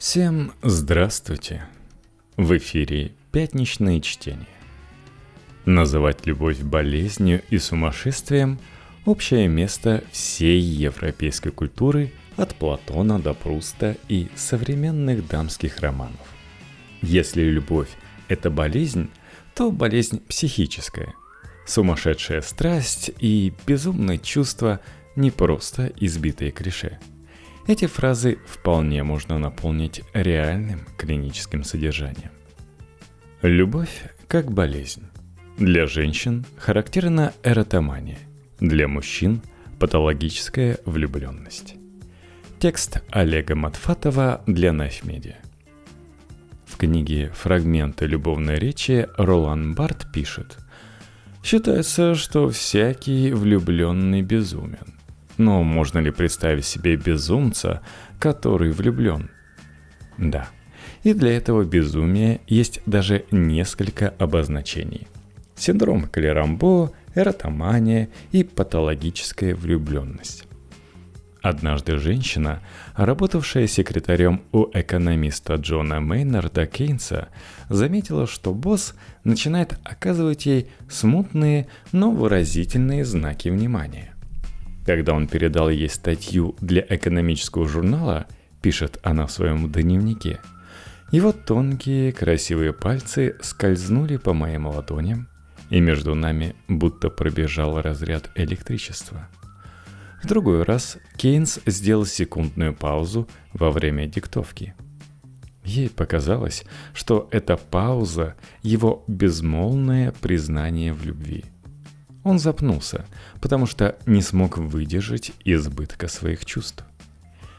Всем здравствуйте! В эфире «Пятничные чтения». Называть любовь болезнью и сумасшествием – общее место всей европейской культуры от Платона до Пруста и современных дамских романов. Если любовь – это болезнь, то болезнь психическая. Сумасшедшая страсть и безумное чувство – не просто избитые клише – эти фразы вполне можно наполнить реальным клиническим содержанием. Любовь как болезнь. Для женщин характерна эротомания, для мужчин – патологическая влюбленность. Текст Олега Матфатова для Найфмедиа. В книге «Фрагменты любовной речи» Ролан Барт пишет «Считается, что всякий влюбленный безумен. Но можно ли представить себе безумца, который влюблен? Да. И для этого безумия есть даже несколько обозначений. Синдром Калерамбо, эротомания и патологическая влюбленность. Однажды женщина, работавшая секретарем у экономиста Джона Мейнарда Кейнса, заметила, что босс начинает оказывать ей смутные, но выразительные знаки внимания. Когда он передал ей статью для экономического журнала, пишет она в своем дневнике, его тонкие красивые пальцы скользнули по моим ладоням, и между нами будто пробежал разряд электричества. В другой раз Кейнс сделал секундную паузу во время диктовки. Ей показалось, что эта пауза – его безмолвное признание в любви – он запнулся, потому что не смог выдержать избытка своих чувств.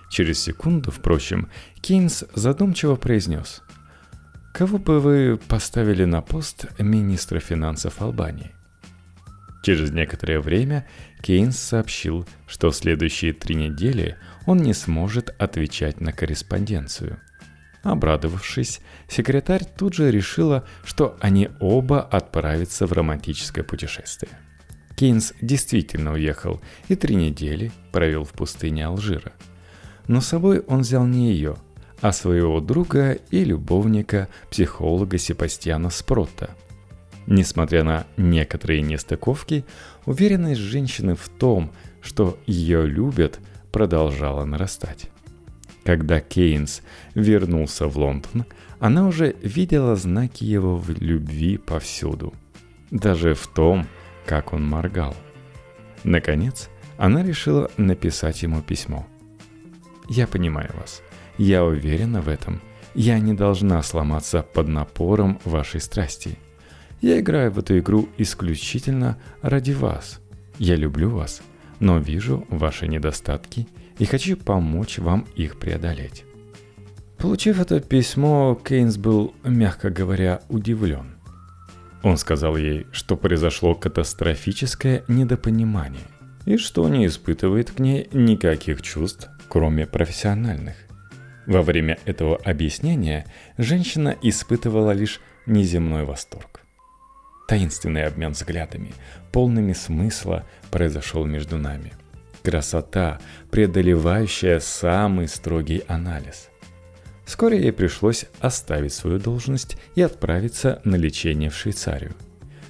Через секунду, впрочем, Кейнс задумчиво произнес. «Кого бы вы поставили на пост министра финансов Албании?» Через некоторое время Кейнс сообщил, что следующие три недели он не сможет отвечать на корреспонденцию. Обрадовавшись, секретарь тут же решила, что они оба отправятся в романтическое путешествие. Кейнс действительно уехал и три недели провел в пустыне Алжира. Но с собой он взял не ее, а своего друга и любовника, психолога Себастьяна Спрота. Несмотря на некоторые нестыковки, уверенность женщины в том, что ее любят, продолжала нарастать. Когда Кейнс вернулся в Лондон, она уже видела знаки его любви повсюду. Даже в том, как он моргал. Наконец, она решила написать ему письмо. «Я понимаю вас. Я уверена в этом. Я не должна сломаться под напором вашей страсти. Я играю в эту игру исключительно ради вас. Я люблю вас, но вижу ваши недостатки и хочу помочь вам их преодолеть». Получив это письмо, Кейнс был, мягко говоря, удивлен – он сказал ей, что произошло катастрофическое недопонимание и что не испытывает к ней никаких чувств, кроме профессиональных. Во время этого объяснения женщина испытывала лишь неземной восторг. Таинственный обмен взглядами, полными смысла, произошел между нами. Красота, преодолевающая самый строгий анализ. Вскоре ей пришлось оставить свою должность и отправиться на лечение в Швейцарию.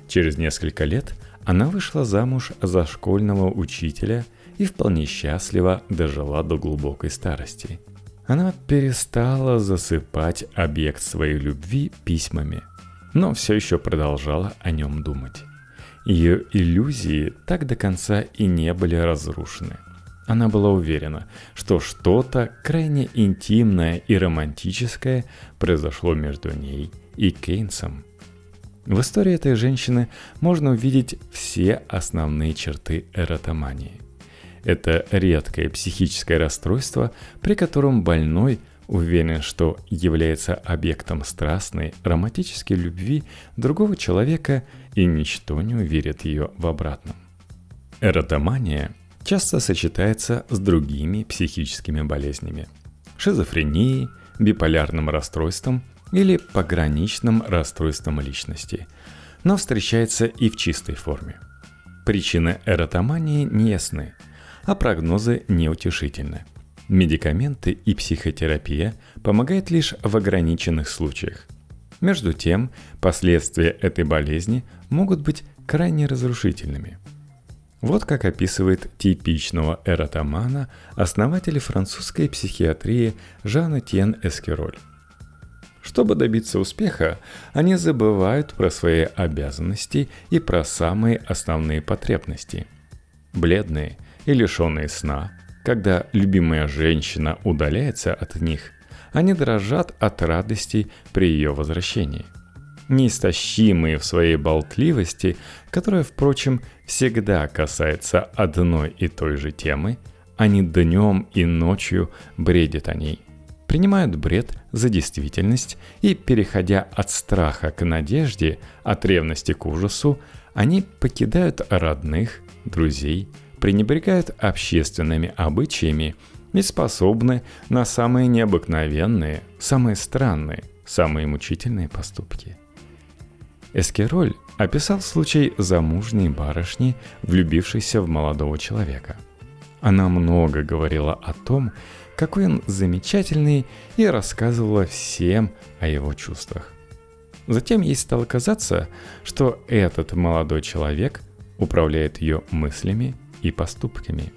Через несколько лет она вышла замуж за школьного учителя и вполне счастливо дожила до глубокой старости. Она перестала засыпать объект своей любви письмами, но все еще продолжала о нем думать. Ее иллюзии так до конца и не были разрушены – она была уверена, что что-то крайне интимное и романтическое произошло между ней и Кейнсом. В истории этой женщины можно увидеть все основные черты эротомании. Это редкое психическое расстройство, при котором больной уверен, что является объектом страстной, романтической любви другого человека и ничто не уверит ее в обратном. Эротомания часто сочетается с другими психическими болезнями – шизофренией, биполярным расстройством или пограничным расстройством личности, но встречается и в чистой форме. Причины эротомании неясны, а прогнозы неутешительны. Медикаменты и психотерапия помогают лишь в ограниченных случаях. Между тем, последствия этой болезни могут быть крайне разрушительными. Вот как описывает типичного эротомана основатель французской психиатрии Жан Этьен Эскероль. Чтобы добиться успеха, они забывают про свои обязанности и про самые основные потребности. Бледные и лишенные сна, когда любимая женщина удаляется от них, они дрожат от радости при ее возвращении. Неистощимые в своей болтливости, которая, впрочем, всегда касается одной и той же темы, они днем и ночью бредят о ней, принимают бред за действительность и, переходя от страха к надежде, от ревности к ужасу, они покидают родных, друзей, пренебрегают общественными обычаями и способны на самые необыкновенные, самые странные, самые мучительные поступки. Эскероль описал случай замужней барышни, влюбившейся в молодого человека. Она много говорила о том, какой он замечательный, и рассказывала всем о его чувствах. Затем ей стало казаться, что этот молодой человек управляет ее мыслями и поступками,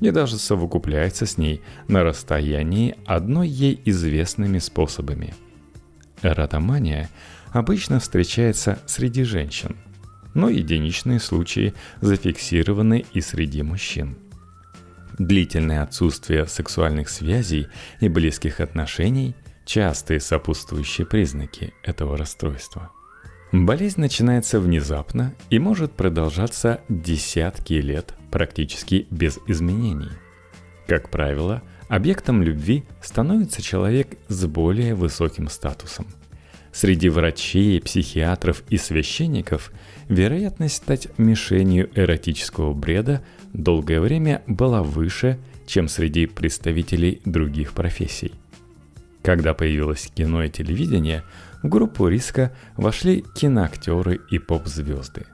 и даже совокупляется с ней на расстоянии одной ей известными способами. Эротомания обычно встречается среди женщин, но единичные случаи зафиксированы и среди мужчин. Длительное отсутствие сексуальных связей и близких отношений – частые сопутствующие признаки этого расстройства – Болезнь начинается внезапно и может продолжаться десятки лет практически без изменений. Как правило, объектом любви становится человек с более высоким статусом. Среди врачей, психиатров и священников вероятность стать мишенью эротического бреда долгое время была выше, чем среди представителей других профессий. Когда появилось кино и телевидение, в группу риска вошли киноактеры и поп-звезды.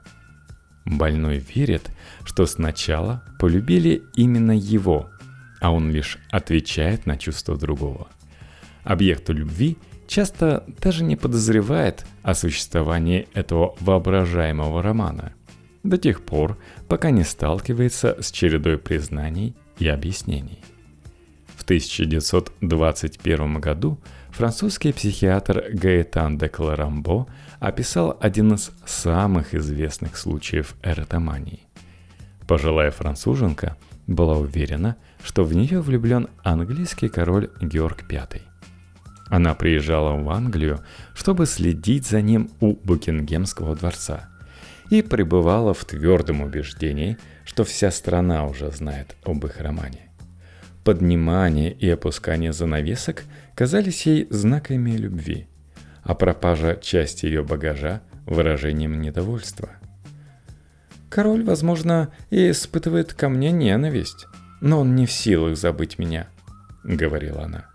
Больной верит, что сначала полюбили именно его, а он лишь отвечает на чувства другого. Объекту любви часто даже не подозревает о существовании этого воображаемого романа, до тех пор, пока не сталкивается с чередой признаний и объяснений. В 1921 году французский психиатр Гаэтан де Кларамбо описал один из самых известных случаев эротомании. Пожилая француженка была уверена, что в нее влюблен английский король Георг V. Она приезжала в Англию, чтобы следить за ним у Букингемского дворца и пребывала в твердом убеждении, что вся страна уже знает об их романе. Поднимание и опускание занавесок казались ей знаками любви, а пропажа части ее багажа – выражением недовольства. Король, возможно, и испытывает ко мне ненависть, но он не в силах забыть меня, — говорила она.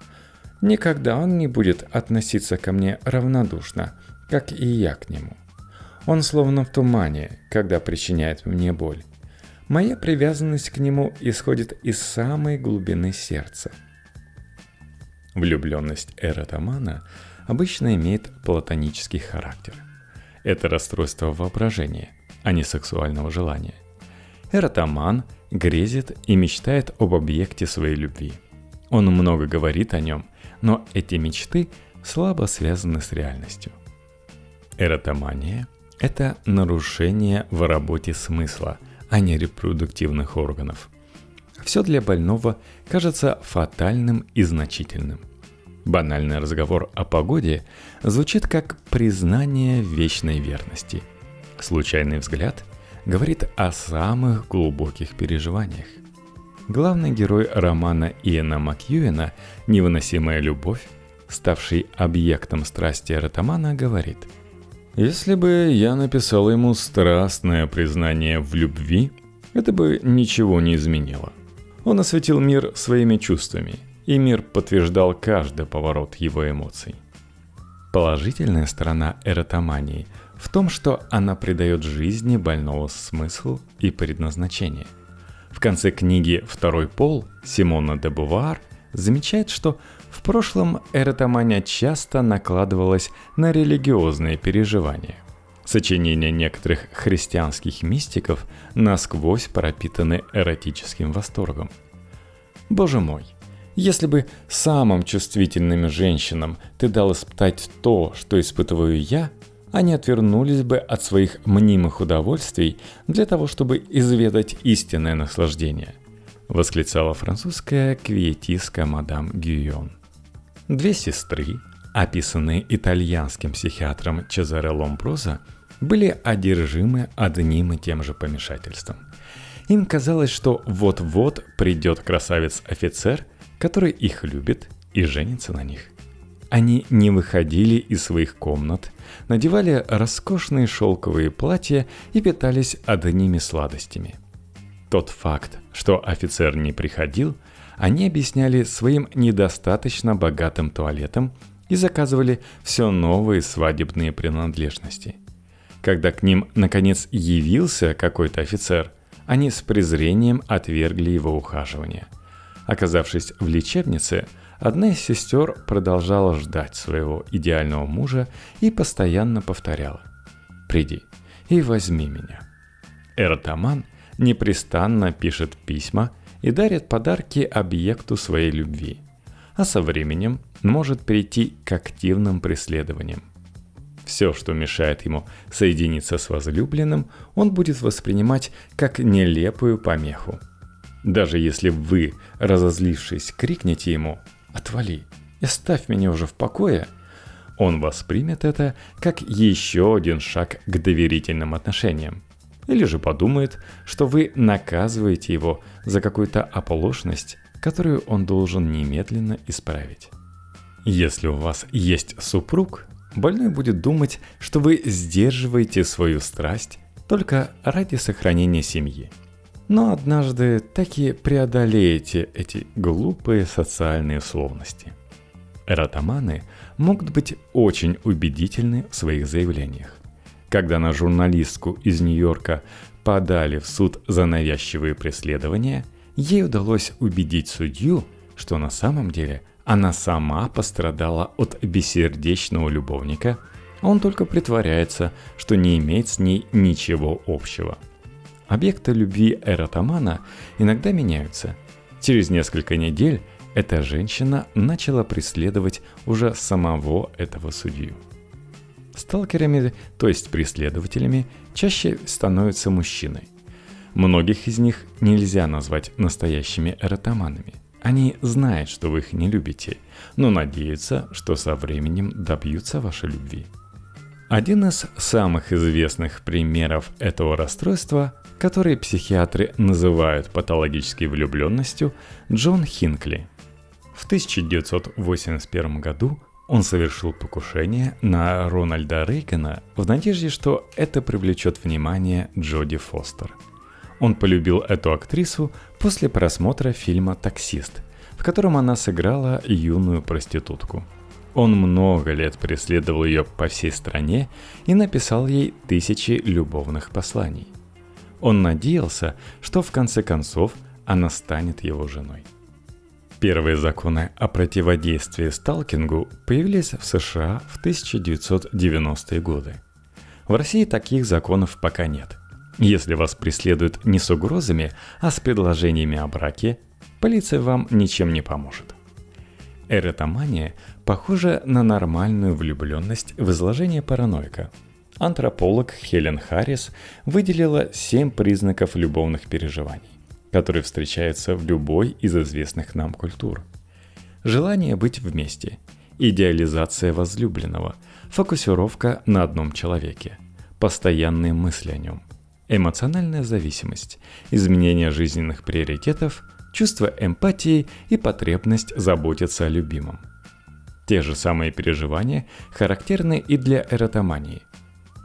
Никогда он не будет относиться ко мне равнодушно, как и я к нему. Он словно в тумане, когда причиняет мне боль. Моя привязанность к нему исходит из самой глубины сердца. Влюбленность эротомана обычно имеет платонический характер. Это расстройство воображения, а не сексуального желания. Эротоман грезит и мечтает об объекте своей любви. Он много говорит о нем, но эти мечты слабо связаны с реальностью. Эротомания – это нарушение в работе смысла – а не репродуктивных органов. Все для больного кажется фатальным и значительным. Банальный разговор о погоде звучит как признание вечной верности. Случайный взгляд говорит о самых глубоких переживаниях. Главный герой романа Иэна Макьюэна «Невыносимая любовь», ставший объектом страсти эротомана, говорит – если бы я написал ему страстное признание в любви, это бы ничего не изменило. Он осветил мир своими чувствами, и мир подтверждал каждый поворот его эмоций. Положительная сторона эротомании в том, что она придает жизни больного смысл и предназначение. В конце книги «Второй пол» Симона де Бувар замечает, что в прошлом эротомания часто накладывалась на религиозные переживания. Сочинения некоторых христианских мистиков насквозь пропитаны эротическим восторгом. Боже мой, если бы самым чувствительным женщинам ты дал испытать то, что испытываю я, они отвернулись бы от своих мнимых удовольствий для того, чтобы изведать истинное наслаждение –— восклицала французская квиетистка мадам Гюйон. Две сестры, описанные итальянским психиатром Чезаре Ломброза, были одержимы одним и тем же помешательством. Им казалось, что вот-вот придет красавец-офицер, который их любит и женится на них. Они не выходили из своих комнат, надевали роскошные шелковые платья и питались одними сладостями – тот факт, что офицер не приходил, они объясняли своим недостаточно богатым туалетом и заказывали все новые свадебные принадлежности. Когда к ним наконец явился какой-то офицер, они с презрением отвергли его ухаживание. Оказавшись в лечебнице, одна из сестер продолжала ждать своего идеального мужа и постоянно повторяла «Приди и возьми меня». Эротаман – непрестанно пишет письма и дарит подарки объекту своей любви, а со временем может перейти к активным преследованиям. Все, что мешает ему соединиться с возлюбленным, он будет воспринимать как нелепую помеху. Даже если вы, разозлившись, крикнете ему «Отвали! Оставь меня уже в покое!», он воспримет это как еще один шаг к доверительным отношениям. Или же подумает, что вы наказываете его за какую-то оплошность, которую он должен немедленно исправить. Если у вас есть супруг, больной будет думать, что вы сдерживаете свою страсть только ради сохранения семьи. Но однажды таки преодолеете эти глупые социальные условности. Эротоманы могут быть очень убедительны в своих заявлениях. Когда на журналистку из Нью-Йорка подали в суд за навязчивые преследования, ей удалось убедить судью, что на самом деле она сама пострадала от бессердечного любовника, а он только притворяется, что не имеет с ней ничего общего. Объекты любви эротомана иногда меняются. Через несколько недель эта женщина начала преследовать уже самого этого судью. Сталкерами, то есть преследователями, чаще становятся мужчины. Многих из них нельзя назвать настоящими эротоманами. Они знают, что вы их не любите, но надеются, что со временем добьются вашей любви. Один из самых известных примеров этого расстройства, который психиатры называют патологической влюбленностью, Джон Хинкли. В 1981 году он совершил покушение на Рональда Рейгана в надежде, что это привлечет внимание Джоди Фостер. Он полюбил эту актрису после просмотра фильма «Таксист», в котором она сыграла юную проститутку. Он много лет преследовал ее по всей стране и написал ей тысячи любовных посланий. Он надеялся, что в конце концов она станет его женой. Первые законы о противодействии сталкингу появились в США в 1990-е годы. В России таких законов пока нет. Если вас преследуют не с угрозами, а с предложениями о браке, полиция вам ничем не поможет. Эротомания похожа на нормальную влюбленность в изложение параноика. Антрополог Хелен Харрис выделила семь признаков любовных переживаний который встречается в любой из известных нам культур. Желание быть вместе, идеализация возлюбленного, фокусировка на одном человеке, постоянные мысли о нем, эмоциональная зависимость, изменение жизненных приоритетов, чувство эмпатии и потребность заботиться о любимом. Те же самые переживания характерны и для эротомании.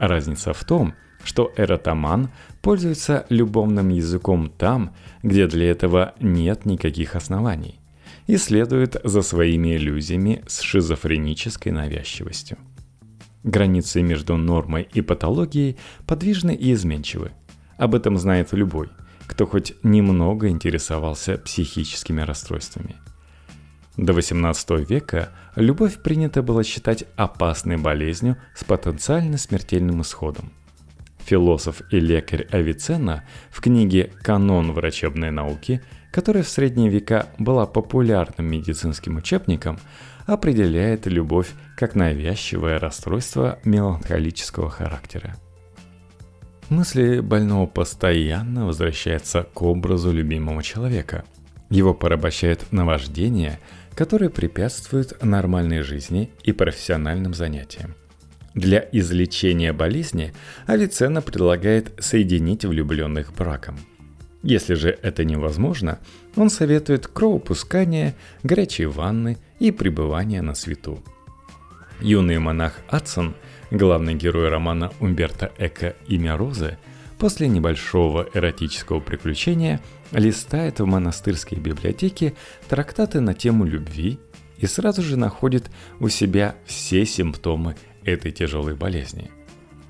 Разница в том, что эротоман пользуется любовным языком там, где для этого нет никаких оснований, и следует за своими иллюзиями с шизофренической навязчивостью. Границы между нормой и патологией подвижны и изменчивы. Об этом знает любой, кто хоть немного интересовался психическими расстройствами. До XVIII века любовь принято было считать опасной болезнью с потенциально смертельным исходом. Философ и лекарь Авиценна в книге «Канон врачебной науки», которая в средние века была популярным медицинским учебником, определяет любовь как навязчивое расстройство меланхолического характера. Мысли больного постоянно возвращаются к образу любимого человека. Его порабощает наваждение – которые препятствуют нормальной жизни и профессиональным занятиям. Для излечения болезни Авиценна предлагает соединить влюбленных браком. Если же это невозможно, он советует кровопускание, горячие ванны и пребывание на свету. Юный монах Адсон, главный герой романа Умберто Эко «Имя Розы», после небольшого эротического приключения листает в монастырской библиотеке трактаты на тему любви и сразу же находит у себя все симптомы этой тяжелой болезни.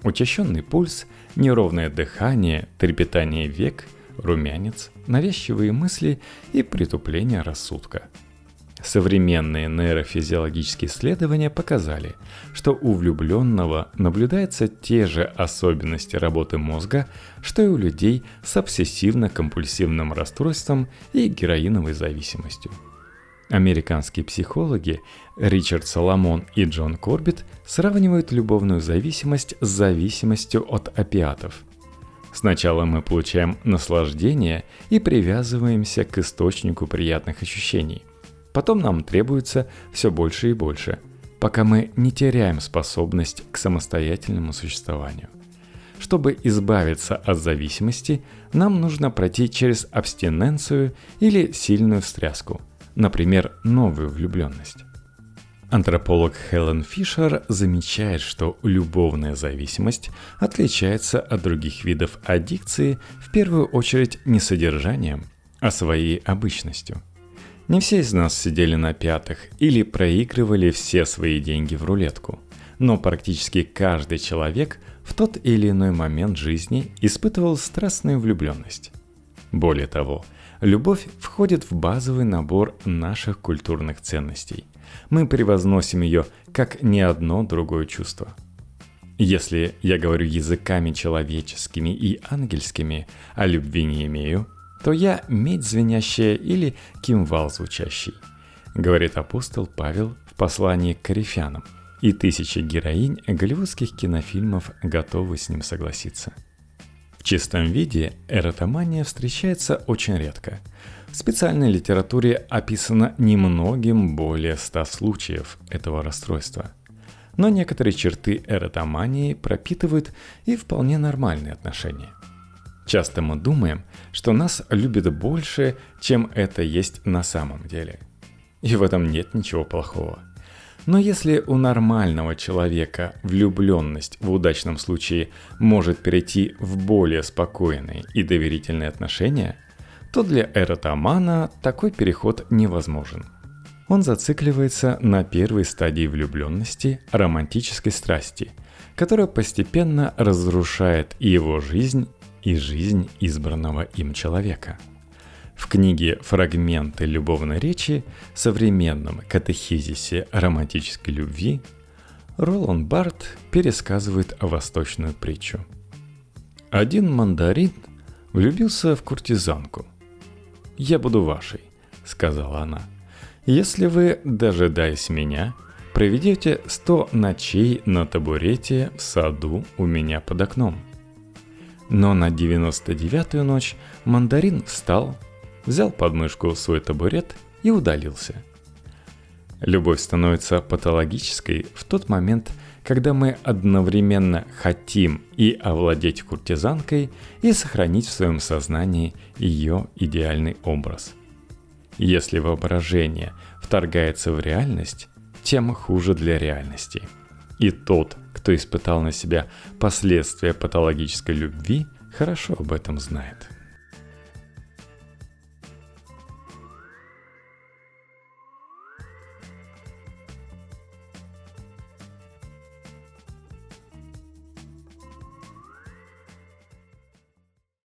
Учащенный пульс, неровное дыхание, трепетание век, румянец, навязчивые мысли и притупление рассудка – Современные нейрофизиологические исследования показали, что у влюбленного наблюдаются те же особенности работы мозга, что и у людей с обсессивно-компульсивным расстройством и героиновой зависимостью. Американские психологи Ричард Соломон и Джон Корбит сравнивают любовную зависимость с зависимостью от опиатов. Сначала мы получаем наслаждение и привязываемся к источнику приятных ощущений – Потом нам требуется все больше и больше, пока мы не теряем способность к самостоятельному существованию. Чтобы избавиться от зависимости, нам нужно пройти через абстиненцию или сильную встряску, например, новую влюбленность. Антрополог Хелен Фишер замечает, что любовная зависимость отличается от других видов аддикции в первую очередь не содержанием, а своей обычностью – не все из нас сидели на пятых или проигрывали все свои деньги в рулетку, но практически каждый человек в тот или иной момент жизни испытывал страстную влюбленность. Более того, любовь входит в базовый набор наших культурных ценностей. Мы превозносим ее как ни одно другое чувство. Если я говорю языками человеческими и ангельскими, а любви не имею – то я медь звенящая или кимвал звучащий, говорит апостол Павел в послании к корифянам, и тысячи героинь голливудских кинофильмов готовы с ним согласиться. В чистом виде эротомания встречается очень редко. В специальной литературе описано немногим более ста случаев этого расстройства. Но некоторые черты эротомании пропитывают и вполне нормальные отношения – Часто мы думаем, что нас любят больше, чем это есть на самом деле. И в этом нет ничего плохого. Но если у нормального человека влюбленность в удачном случае может перейти в более спокойные и доверительные отношения, то для эротомана такой переход невозможен. Он зацикливается на первой стадии влюбленности романтической страсти, которая постепенно разрушает его жизнь и жизнь избранного им человека. В книге «Фрагменты любовной речи. Современном катехизисе романтической любви» Ролан Барт пересказывает восточную притчу. Один мандарин влюбился в куртизанку. «Я буду вашей», — сказала она. «Если вы, дожидаясь меня, проведете сто ночей на табурете в саду у меня под окном», — но на 99-ю ночь мандарин встал, взял под мышку свой табурет и удалился. Любовь становится патологической в тот момент, когда мы одновременно хотим и овладеть куртизанкой, и сохранить в своем сознании ее идеальный образ. Если воображение вторгается в реальность, тем хуже для реальности. И тот, кто испытал на себя последствия патологической любви, хорошо об этом знает.